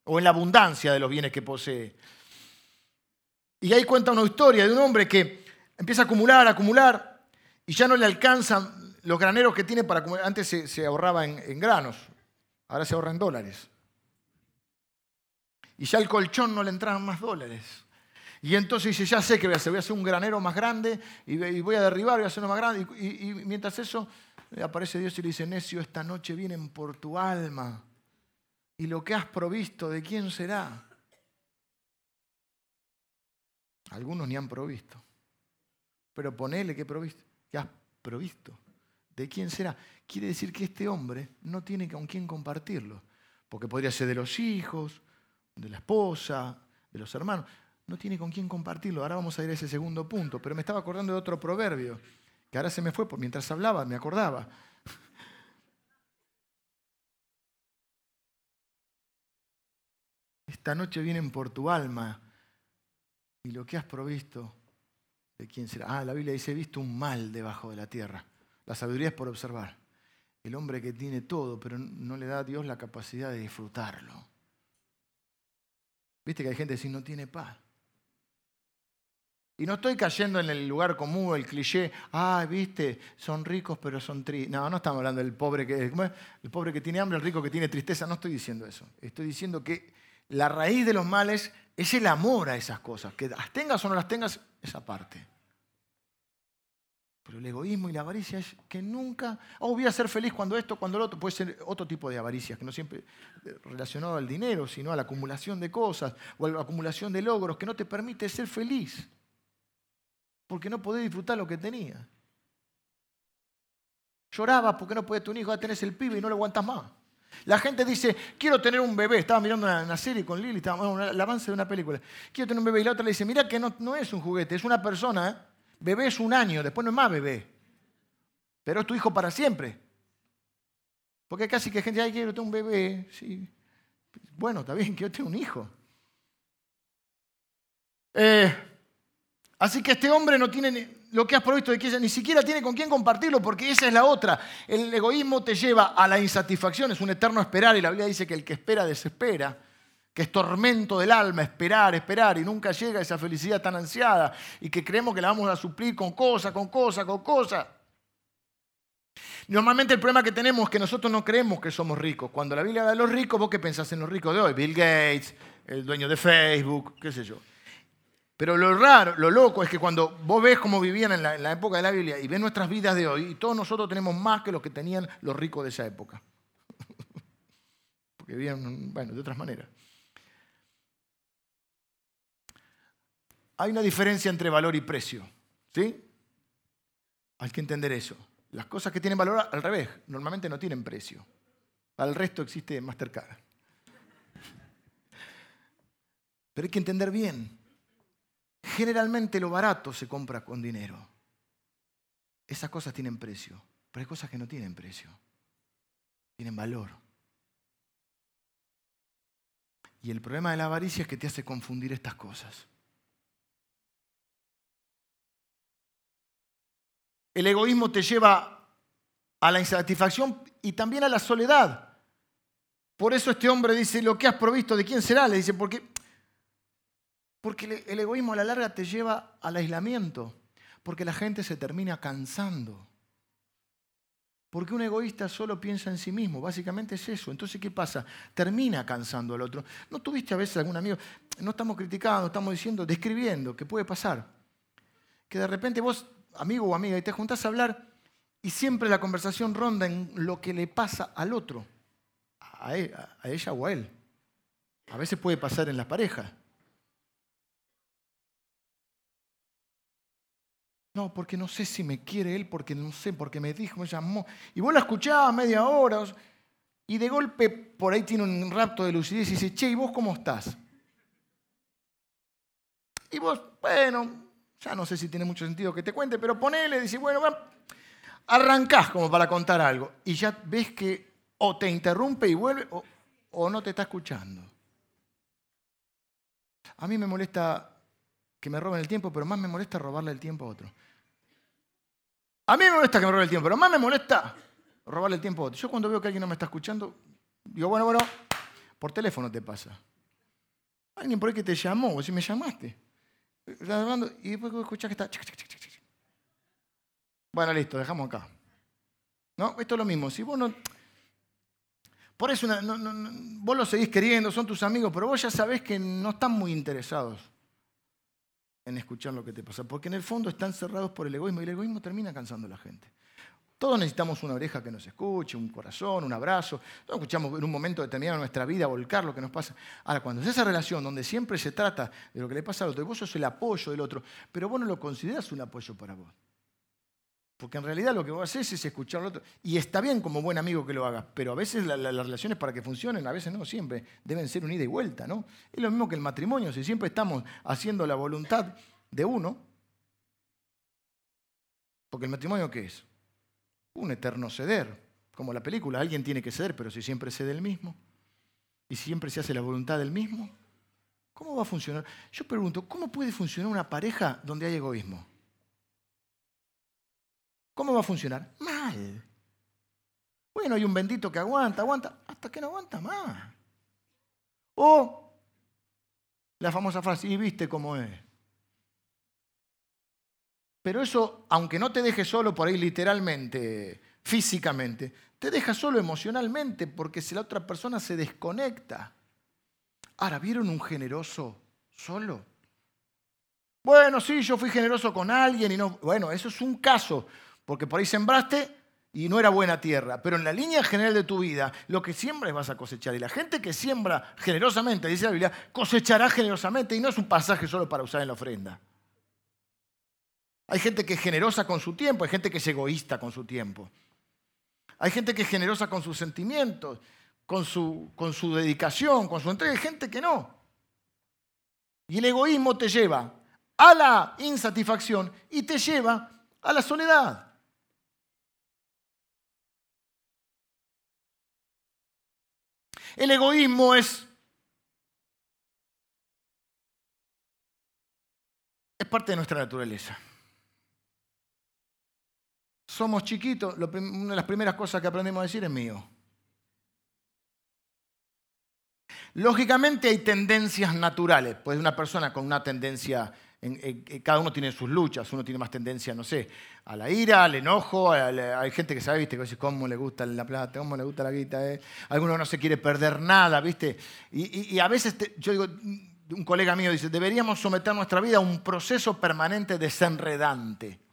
Speaker 1: o en la abundancia de los bienes que posee. Y ahí cuenta una historia de un hombre que empieza a acumular, a acumular, y ya no le alcanzan los graneros que tiene para acumular. Antes se, ahorraba en, granos, ahora se ahorra en dólares. Y ya el colchón no le entraban más dólares. Y entonces dice, ya sé que voy a hacer, voy a hacer un granero más grande y voy a derribar, voy a hacer uno más grande. Y, mientras eso, aparece Dios y le dice, necio, esta noche vienen por tu alma ¿Y lo que has provisto de quién será? Algunos ni han provisto. Pero ponele que provisto, que has provisto. ¿De quién será? Quiere decir que este hombre no tiene con quién compartirlo. Porque podría ser de los hijos, de la esposa, de los hermanos. No tiene con quién compartirlo. Ahora vamos a ir a ese segundo punto. Pero me estaba acordando de otro proverbio, que ahora se me fue, mientras hablaba, me acordaba. [laughs] Esta noche vienen por tu alma y lo que has provisto, ¿de quién será? Ah, la Biblia dice, he visto un mal debajo de la tierra. La sabiduría es por observar. El hombre que tiene todo, pero no le da a Dios la capacidad de disfrutarlo. Viste que hay gente que dice, no tiene paz. Y no estoy cayendo en el lugar común, el cliché, ah, viste, son ricos pero son tristes. No, no estamos hablando del pobre que, el pobre que tiene hambre, el rico que tiene tristeza. No estoy diciendo eso. Estoy diciendo que la raíz de los males es el amor a esas cosas. Que las tengas o no las tengas, esa parte. Pero el egoísmo y la avaricia es que nunca, oh, voy a ser feliz cuando esto, cuando lo otro. Puede ser otro tipo de avaricia, que no siempre relacionado al dinero, sino a la acumulación de cosas o a la acumulación de logros, que no te permite ser feliz. Porque no podés disfrutar lo que tenía. Lloraba porque no podés tu hijo, ya tenés el pibe y no lo aguantas más. La gente dice, quiero tener un bebé. Estaba mirando una, serie con Lili, estaba, el avance de una película. Quiero tener un bebé. Y la otra le dice, mira que no, no es un juguete, es una persona. ¿eh? Bebé es un año, después no es más bebé. Pero es tu hijo para siempre. Porque casi que gente, ay, quiero tener un bebé. Sí. Bueno, está bien, [laughs] quiero tener un hijo. Eh, así que este hombre no tiene lo que has provisto de que ni siquiera tiene con quién compartirlo, porque esa es la otra. El egoísmo te lleva a la insatisfacción, es un eterno esperar, y la Biblia dice que el que espera desespera, que es tormento del alma, esperar, esperar, y nunca llega esa felicidad tan ansiada, y que creemos que la vamos a suplir con cosa, con cosa, con cosa. Normalmente el problema que tenemos es que nosotros no creemos que somos ricos. Cuando la Biblia habla de los ricos, ¿vos qué pensás en los ricos de hoy? Bill Gates, el dueño de Facebook, qué sé yo. Pero lo raro, lo loco es que cuando vos ves cómo vivían en la, época de la Biblia y ves nuestras vidas de hoy, y todos nosotros tenemos más que los que tenían los ricos de esa época. [laughs] Porque vivían, bueno, de otras maneras. Hay una diferencia entre valor y precio. ¿Sí? Hay que entender eso. Las cosas que tienen valor, al revés, normalmente no tienen precio. Al resto existe Mastercard. Pero hay que entender bien Generalmente lo barato se compra con dinero. Esas cosas tienen precio, pero hay cosas que no tienen precio. Tienen valor. Y el problema de la avaricia es que te hace confundir estas cosas. El egoísmo te lleva a la insatisfacción y también a la soledad. Por eso este hombre dice, lo que has provisto, ¿de quién será? Le dice, porque, porque el egoísmo a la larga te lleva al aislamiento, porque la gente se termina cansando. Porque un egoísta solo piensa en sí mismo, básicamente es eso. Entonces, ¿qué pasa? Termina cansando al otro. ¿No tuviste a veces algún amigo? No estamos criticando, estamos diciendo, describiendo, ¿qué puede pasar? Que de repente vos, amigo o amiga, y te juntás a hablar y siempre la conversación ronda en lo que le pasa al otro, a, e, ella o a él. A veces puede pasar en las parejas. No, porque no sé si me quiere él, porque no sé, porque me dijo, me llamó. Y vos la escuchabas media hora, y de golpe por ahí tiene un rapto de lucidez y dice, che, ¿y vos cómo estás? Y vos, bueno, ya no sé si tiene mucho sentido que te cuente, pero ponele, dice, bueno, arrancás como para contar algo, y ya ves que o te interrumpe y vuelve, o, o no te está escuchando. A mí me molesta que me roben el tiempo, pero más me molesta robarle el tiempo a otro. A mí me molesta que me robe el tiempo, pero más me molesta robarle el tiempo a otro. Yo cuando veo que alguien no me está escuchando, digo, bueno, bueno, por teléfono te pasa. Alguien por ahí que te llamó, o si me llamaste. Y después escuchás que está... Bueno, listo, dejamos acá. ¿No? Esto es lo mismo. Si vos no... Por eso vos lo seguís queriendo, son tus amigos, pero vos ya sabés que no están muy interesados en escuchar lo que te pasa, porque en el fondo están cerrados por el egoísmo y el egoísmo termina cansando a la gente. Todos necesitamos una oreja que nos escuche, un corazón, un abrazo. Todos escuchamos en un momento determinado de nuestra vida volcar lo que nos pasa. Ahora, cuando es esa relación donde siempre se trata de lo que le pasa al otro y vos sos el apoyo del otro, pero vos no lo consideras un apoyo para vos. Porque en realidad lo que vos haces es escuchar al otro. Y está bien como buen amigo que lo hagas, pero a veces las relaciones para que funcionen, a veces no, siempre deben ser un ida y vuelta, ¿no? Es lo mismo que el matrimonio, si siempre estamos haciendo la voluntad de uno, porque el matrimonio ¿qué es? Un eterno ceder, como la película, alguien tiene que ceder, pero si siempre cede el mismo, y siempre se hace la voluntad del mismo, ¿cómo va a funcionar? Yo pregunto, ¿cómo puede funcionar una pareja donde hay egoísmo? ¿Cómo va a funcionar? Mal. Bueno, hay un bendito que aguanta, aguanta, hasta que no aguanta más. O la famosa frase, y viste cómo es. Pero eso, aunque no te deje solo por ahí literalmente, físicamente, te deja solo emocionalmente porque si la otra persona se desconecta. Ahora, ¿vieron un generoso solo? Bueno, sí, yo fui generoso con alguien y no. Bueno, eso es un caso porque por ahí sembraste y no era buena tierra. Pero en la línea general de tu vida, lo que siembras vas a cosechar. Y la gente que siembra generosamente, dice la Biblia, cosechará generosamente. Y no es un pasaje solo para usar en la ofrenda. Hay gente que es generosa con su tiempo, hay gente que es egoísta con su tiempo. Hay gente que es generosa con sus sentimientos, con su, con su dedicación, con su entrega. Hay gente que no. Y el egoísmo te lleva a la insatisfacción y te lleva a la soledad. El egoísmo es, es parte de nuestra naturaleza. Somos chiquitos, una de las primeras cosas que aprendemos a decir es mío. Lógicamente hay tendencias naturales, pues una persona con una tendencia cada uno tiene sus luchas, uno tiene más tendencia, no sé, a la ira, al enojo, hay gente que sabe, viste, que dice cómo le gusta la plata, cómo le gusta la guita, eh? alguno no se quiere perder nada, viste, y, a veces, yo digo, un colega mío dice, deberíamos someter nuestra vida a un proceso permanente desenredante.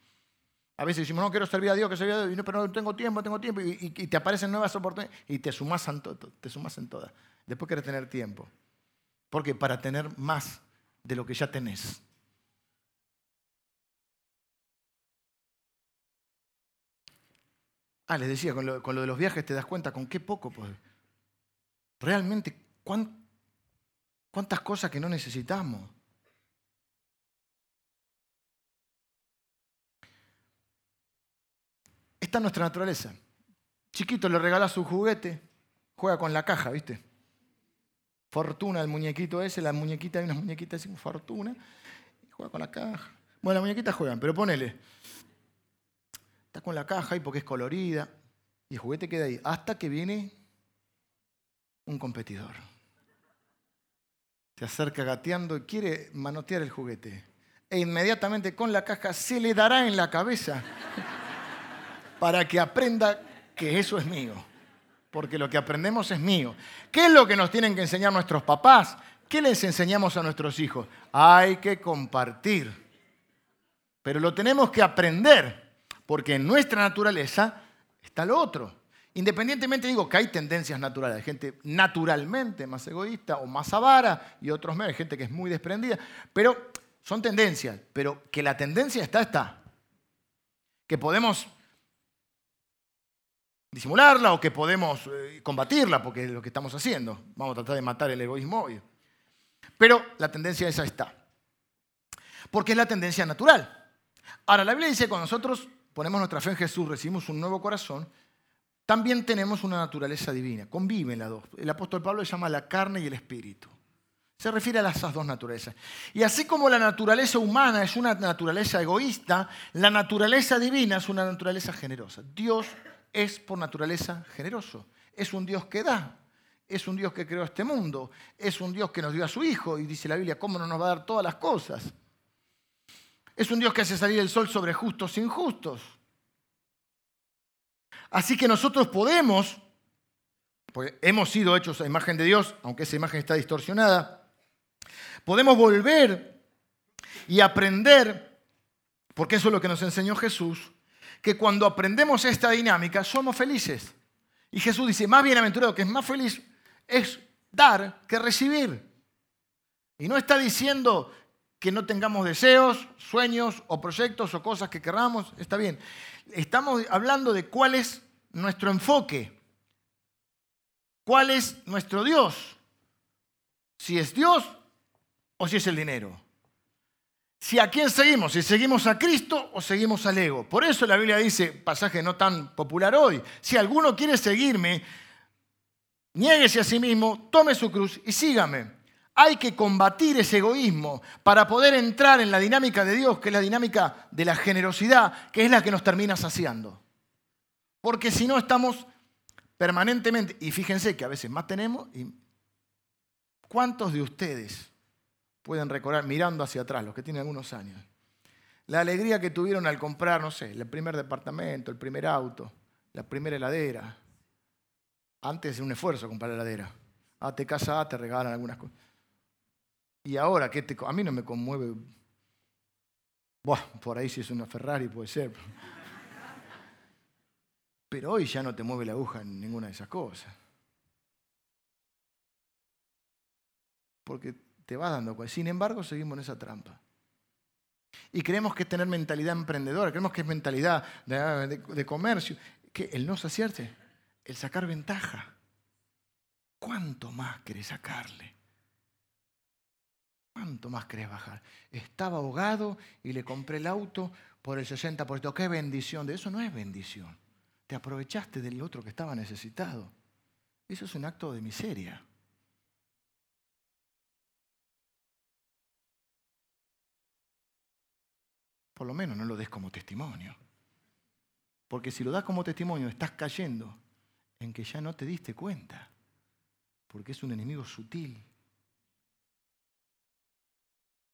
Speaker 1: A veces decimos, no quiero servir a Dios, que servir a Dios, pero no tengo tiempo, tengo tiempo, y, te aparecen nuevas oportunidades y te sumas, en todas. Después quieres tener tiempo. Porque para tener más de lo que ya tenés. Ah, les decía, con lo, de los viajes te das cuenta con qué poco, pues. Realmente, ¿cuántas cosas que no necesitamos? Esta es nuestra naturaleza. Chiquito le regalas su juguete, juega con la caja, ¿viste? Fortuna, el muñequito ese, la muñequita, hay unas muñequitas así, fortuna, y juega con la caja. Bueno, las muñequitas juegan, pero ponele, Está con la caja ahí porque es colorida. Y el juguete queda ahí. Hasta que viene un competidor. Se acerca gateando y quiere manotear el juguete. E inmediatamente con la caja se le dará en la cabeza para que aprenda que eso es mío. Porque lo que aprendemos es mío. ¿Qué es lo que nos tienen que enseñar nuestros papás? ¿Qué les enseñamos a nuestros hijos? Hay que compartir. Pero lo tenemos que aprender, porque en nuestra naturaleza está lo otro. Independientemente digo que hay tendencias naturales, hay gente naturalmente más egoísta o más avara y otros menos, hay gente que es muy desprendida, pero son tendencias, pero que la tendencia está, está. Que podemos disimularla o que podemos eh, combatirla, porque es lo que estamos haciendo. Vamos a tratar de matar el egoísmo hoy. Pero la tendencia esa está. Porque es la tendencia natural. Ahora, la Biblia dice cuando nosotros ponemos nuestra fe en Jesús, recibimos un nuevo corazón, también tenemos una naturaleza divina. Conviven las dos. El apóstol Pablo le llama la carne y el espíritu. Se refiere a esas dos naturalezas. Y así como la naturaleza humana es una naturaleza egoísta, la naturaleza divina es una naturaleza generosa. Dios es por naturaleza generoso. Es un Dios que da. Es un Dios que creó este mundo. Es un Dios que nos dio a su Hijo. Y dice la Biblia, ¿cómo no nos va a dar todas las cosas? Es un Dios que hace salir el sol sobre justos e injustos. Así que nosotros podemos, pues hemos sido hechos a imagen de Dios, aunque esa imagen está distorsionada, podemos volver y aprender, porque eso es lo que nos enseñó Jesús, que cuando aprendemos esta dinámica somos felices. Y Jesús dice, más bienaventurado, que es más feliz, es dar que recibir. Y no está diciendo que no tengamos deseos, sueños o proyectos o cosas que queramos, está bien. Estamos hablando de cuál es nuestro enfoque, cuál es nuestro Dios, si es Dios o si es el dinero si a quién seguimos, si seguimos a Cristo o seguimos al ego. Por eso la Biblia dice, pasaje no tan popular hoy, si alguno quiere seguirme, niéguese a sí mismo, tome su cruz y sígame. Hay que combatir ese egoísmo para poder entrar en la dinámica de Dios, que es la dinámica de la generosidad, que es la que nos termina saciando. Porque si no estamos permanentemente, y fíjense que a veces más tenemos, y ¿cuántos de ustedes pueden recordar mirando hacia atrás, los que tienen algunos años. La alegría que tuvieron al comprar, no sé, el primer departamento, el primer auto, la primera heladera. Antes es un esfuerzo comprar la heladera. Ah, te casas, te regalan algunas cosas. Y ahora, ¿qué te, a mí no me conmueve. Buah, por ahí si es una Ferrari puede ser. Pero hoy ya no te mueve la aguja en ninguna de esas cosas. Porque te va dando cuenta. Sin embargo, seguimos en esa trampa. Y creemos que es tener mentalidad emprendedora, creemos que es mentalidad de, comercio, que el no saciarse, el sacar ventaja. ¿Cuánto más querés sacarle? ¿Cuánto más querés bajar? Estaba ahogado y le compré el auto por el 60%. ¡Qué bendición! De eso no es bendición. Te aprovechaste del otro que estaba necesitado. Eso es un acto de miseria. Por lo menos no lo des como testimonio. Porque si lo das como testimonio, estás cayendo en que ya no te diste cuenta. Porque es un enemigo sutil.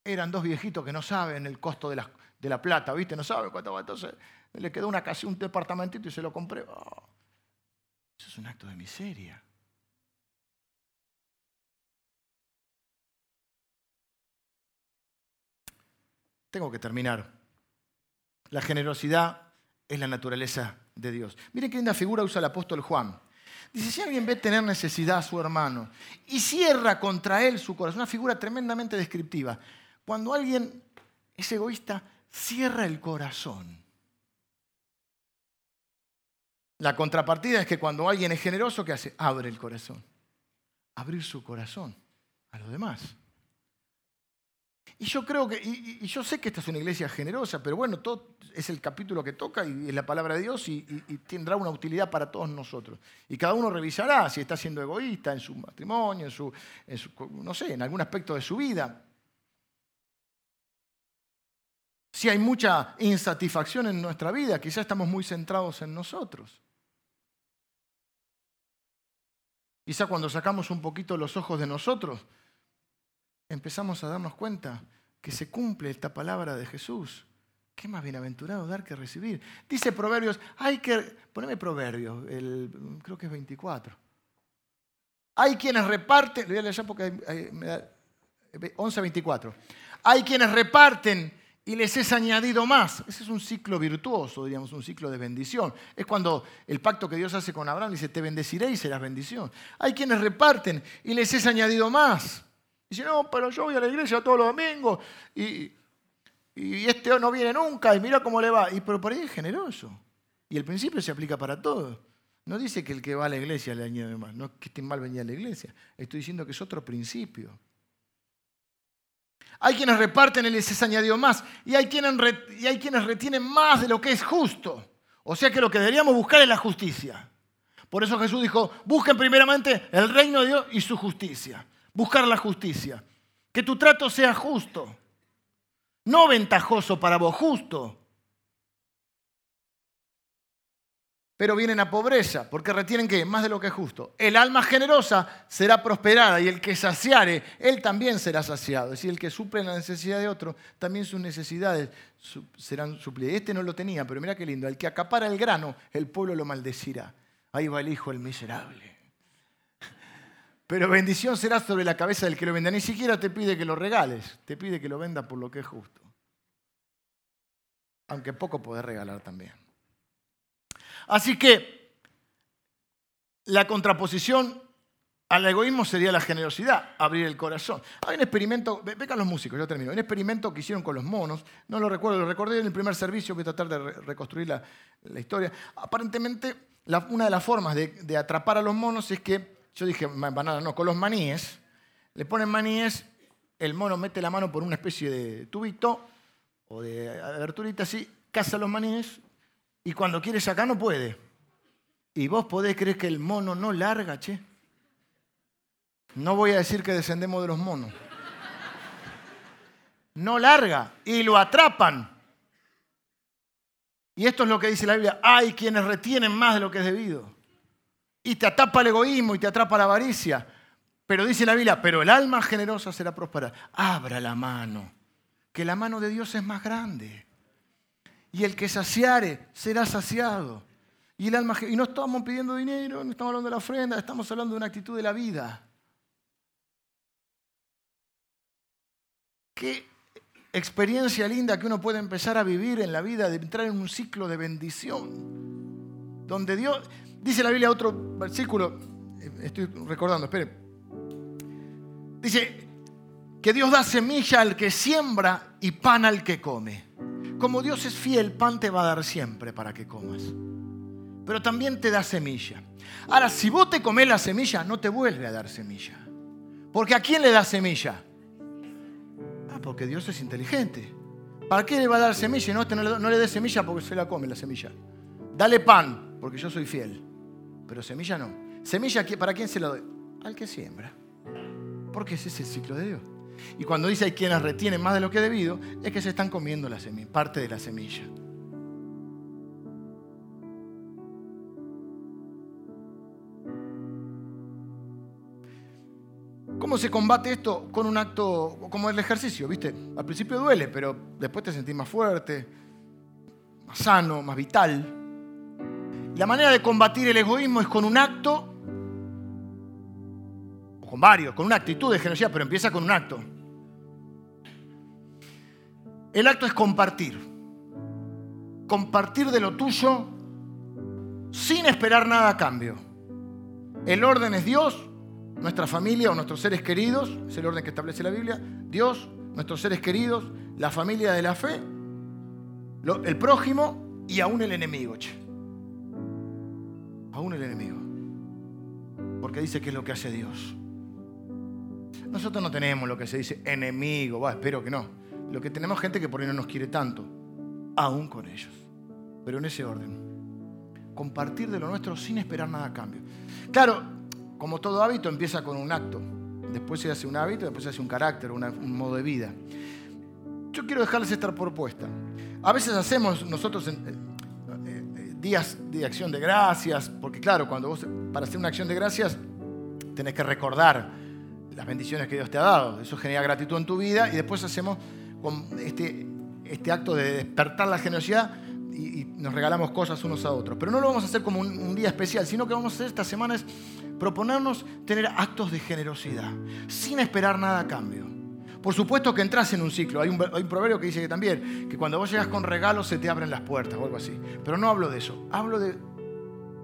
Speaker 1: Eran dos viejitos que no saben el costo de la, plata, ¿viste? No saben cuánto va. Entonces le quedó una casa, un departamentito y se lo compré. Oh, eso es un acto de miseria. Tengo que terminar. La generosidad es la naturaleza de Dios. Miren qué linda figura usa el apóstol Juan. Dice, si alguien ve tener necesidad a su hermano y cierra contra él su corazón, una figura tremendamente descriptiva. Cuando alguien es egoísta, cierra el corazón. La contrapartida es que cuando alguien es generoso, ¿qué hace? Abre el corazón. Abrir su corazón a los demás. Y yo creo que, y, yo sé que esta es una iglesia generosa, pero bueno, todo es el capítulo que toca y es la palabra de Dios y, tendrá una utilidad para todos nosotros. Y cada uno revisará si está siendo egoísta en su matrimonio, en su, no sé, en algún aspecto de su vida. Si hay mucha insatisfacción en nuestra vida, quizás estamos muy centrados en nosotros. Quizá cuando sacamos un poquito los ojos de nosotros, empezamos a darnos cuenta que se cumple esta palabra de Jesús. Qué más bienaventurado dar que recibir. Dice Proverbios, hay que, poneme Proverbios, el, creo que es 24. Hay quienes reparten, lo voy a leer ya porque me da 11.24. Hay quienes reparten y les es añadido más. Ese es un ciclo virtuoso, diríamos, un ciclo de bendición. Es cuando el pacto que Dios hace con Abraham dice, te bendeciré y serás bendición. Hay quienes reparten y les es añadido más. Dice, no, pero yo voy a la iglesia todos los domingos y, y este no viene nunca y mira cómo le va. Y, pero por ahí es generoso. Y el principio se aplica para todos. No dice que el que va a la iglesia le añade más, no que esté mal venir a la iglesia. Estoy diciendo que es otro principio. Hay quienes reparten y les es añadido más. Y hay, quienes, y hay quienes retienen más de lo que es justo. O sea que lo que deberíamos buscar es la justicia. Por eso Jesús dijo, busquen primeramente el reino de Dios y su justicia. Buscar la justicia. Que tu trato sea justo. No ventajoso para vos, justo. pero vienen a pobreza, porque retienen que más de lo que es justo. El alma generosa será prosperada y el que saciare, él también será saciado. Es decir, el que suple la necesidad de otro, también sus necesidades serán suplidas. Este no lo tenía, pero mira qué lindo. El que acapara el grano, el pueblo lo maldecirá. Ahí va el hijo, el miserable. Pero bendición será sobre la cabeza del que lo venda. Ni siquiera te pide que lo regales, te pide que lo venda por lo que es justo. Aunque poco podés regalar también. Así que la contraposición al egoísmo sería la generosidad, abrir el corazón. Hay un experimento, vengan los músicos, yo termino. Un experimento que hicieron con los monos, no lo recuerdo, lo recordé en el primer servicio, voy a tratar de reconstruir la, historia. Aparentemente, una de las formas de, atrapar a los monos es que, yo dije, banana, no, con los maníes, le ponen maníes, el mono mete la mano por una especie de tubito o de aberturita así, caza los maníes, y cuando quiere sacar no puede. Y vos podés creer que el mono no larga, che. No voy a decir que descendemos de los monos. No larga y lo atrapan. Y esto es lo que dice la Biblia. Hay quienes retienen más de lo que es debido. Y te atrapa el egoísmo y te atrapa la avaricia. Pero dice la Biblia, pero el alma generosa será próspera. Abra la mano, que la mano de Dios es más grande y el que saciare será saciado. Y, el alma, y no estamos pidiendo dinero, no estamos hablando de la ofrenda, estamos hablando de una actitud de la vida. Qué experiencia linda que uno puede empezar a vivir en la vida, de entrar en un ciclo de bendición. Donde Dios, dice la Biblia otro versículo, eh, estoy recordando, espere. Dice que Dios da semilla al que siembra y pan al que come como Dios es fiel, pan te va a dar siempre para que comas. Pero también te da semilla. Ahora, si vos te comes la semilla, no te vuelve a dar semilla. Porque ¿a quién le da semilla? Ah, porque Dios es inteligente. ¿Para qué le va a dar semilla? No, no le dé semilla porque se la come la semilla. Dale pan, porque yo soy fiel. Pero semilla no. Semilla, ¿para quién se la doy? Al que siembra. Porque ese es el ciclo de Dios. Y cuando dice hay quienes retienen más de lo que debido, es que se están comiendo la semilla, parte de la semilla. ¿Cómo se combate esto? Con un acto como el ejercicio, ¿viste? Al principio duele, pero después te sentís más fuerte, más sano, más vital. La manera de combatir el egoísmo es con un acto con varios, con una actitud de generosidad, pero empieza con un acto. El acto es compartir. Compartir de lo tuyo sin esperar nada a cambio. El orden es Dios, nuestra familia o nuestros seres queridos, es el orden que establece la Biblia, Dios, nuestros seres queridos, la familia de la fe, el prójimo y aún el enemigo. Aún el enemigo. Porque dice que es lo que hace Dios. Nosotros no tenemos lo que se dice enemigo, espero que no. Lo que tenemos gente que por ahí no nos quiere tanto, aún con ellos. Pero en ese orden. Compartir de lo nuestro sin esperar nada a cambio. Claro, como todo hábito empieza con un acto. Después se hace un hábito, después se hace un carácter, un modo de vida. Yo quiero dejarles esta propuesta. A veces hacemos nosotros días de acción de gracias, porque claro, cuando vos, para hacer una acción de gracias, tenés que recordar las bendiciones que Dios te ha dado. Eso genera gratitud en tu vida y después hacemos este, este acto de despertar la generosidad y, nos regalamos cosas unos a otros. Pero no lo vamos a hacer como un, día especial, sino que vamos a hacer esta semana es proponernos tener actos de generosidad, sin esperar nada a cambio. Por supuesto que entras en un ciclo. Hay un, proverbio que dice que también, que cuando vos llegas con regalos se te abren las puertas o algo así. Pero no hablo de eso. Hablo de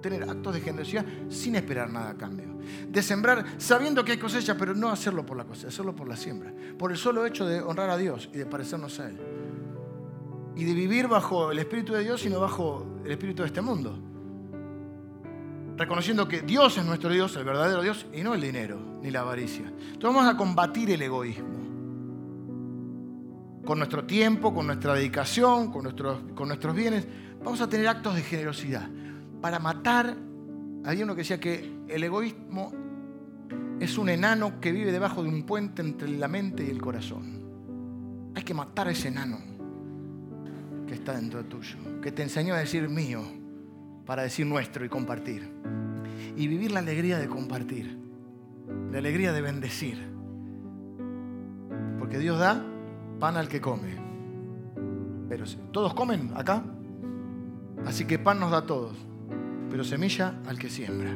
Speaker 1: tener actos de generosidad sin esperar nada a cambio. De sembrar sabiendo que hay cosecha, pero no hacerlo por la cosecha, hacerlo por la siembra. Por el solo hecho de honrar a Dios y de parecernos a Él. Y de vivir bajo el Espíritu de Dios y no bajo el Espíritu de este mundo. Reconociendo que Dios es nuestro Dios, el verdadero Dios, y no el dinero ni la avaricia. Entonces vamos a combatir el egoísmo. Con nuestro tiempo, con nuestra dedicación, con nuestros, con nuestros bienes, vamos a tener actos de generosidad para matar, había uno que decía que el egoísmo es un enano que vive debajo de un puente entre la mente y el corazón. Hay que matar a ese enano que está dentro tuyo, que te enseñó a decir mío para decir nuestro y compartir. Y vivir la alegría de compartir, la alegría de bendecir. Porque Dios da pan al que come. Pero todos comen acá. Así que pan nos da a todos pero semilla al que siembra.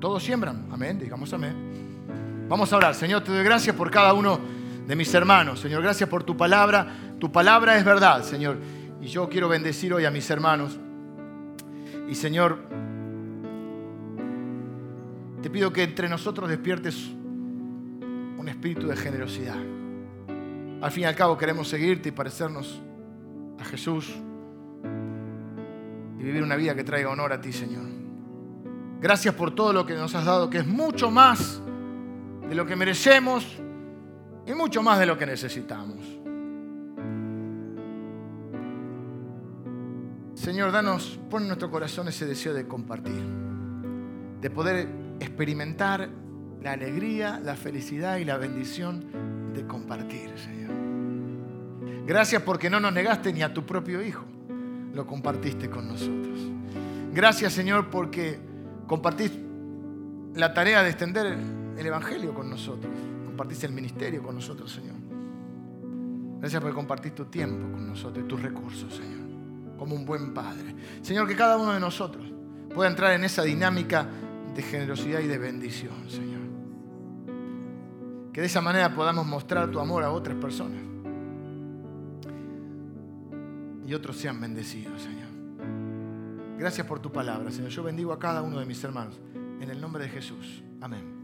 Speaker 1: Todos siembran, amén, digamos amén. Vamos a orar, Señor, te doy gracias por cada uno de mis hermanos. Señor, gracias por tu palabra. Tu palabra es verdad, Señor. Y yo quiero bendecir hoy a mis hermanos. Y Señor, te pido que entre nosotros despiertes un espíritu de generosidad. Al fin y al cabo queremos seguirte y parecernos a Jesús y vivir una vida que traiga honor a ti, Señor. Gracias por todo lo que nos has dado, que es mucho más de lo que merecemos y mucho más de lo que necesitamos. Señor, danos, pon en nuestro corazón ese deseo de compartir, de poder experimentar la alegría, la felicidad y la bendición compartir, Señor. Gracias porque no nos negaste ni a tu propio Hijo lo compartiste con nosotros. Gracias Señor porque compartiste la tarea de extender el Evangelio con nosotros. Compartiste el ministerio con nosotros, Señor. Gracias por compartir tu tiempo con nosotros y tus recursos, Señor. Como un buen Padre. Señor, que cada uno de nosotros pueda entrar en esa dinámica de generosidad y de bendición, Señor. Que de esa manera podamos mostrar tu amor a otras personas y otros sean bendecidos, Señor. Gracias por tu palabra, Señor. Yo bendigo a cada uno de mis hermanos. En el nombre de Jesús. Amén.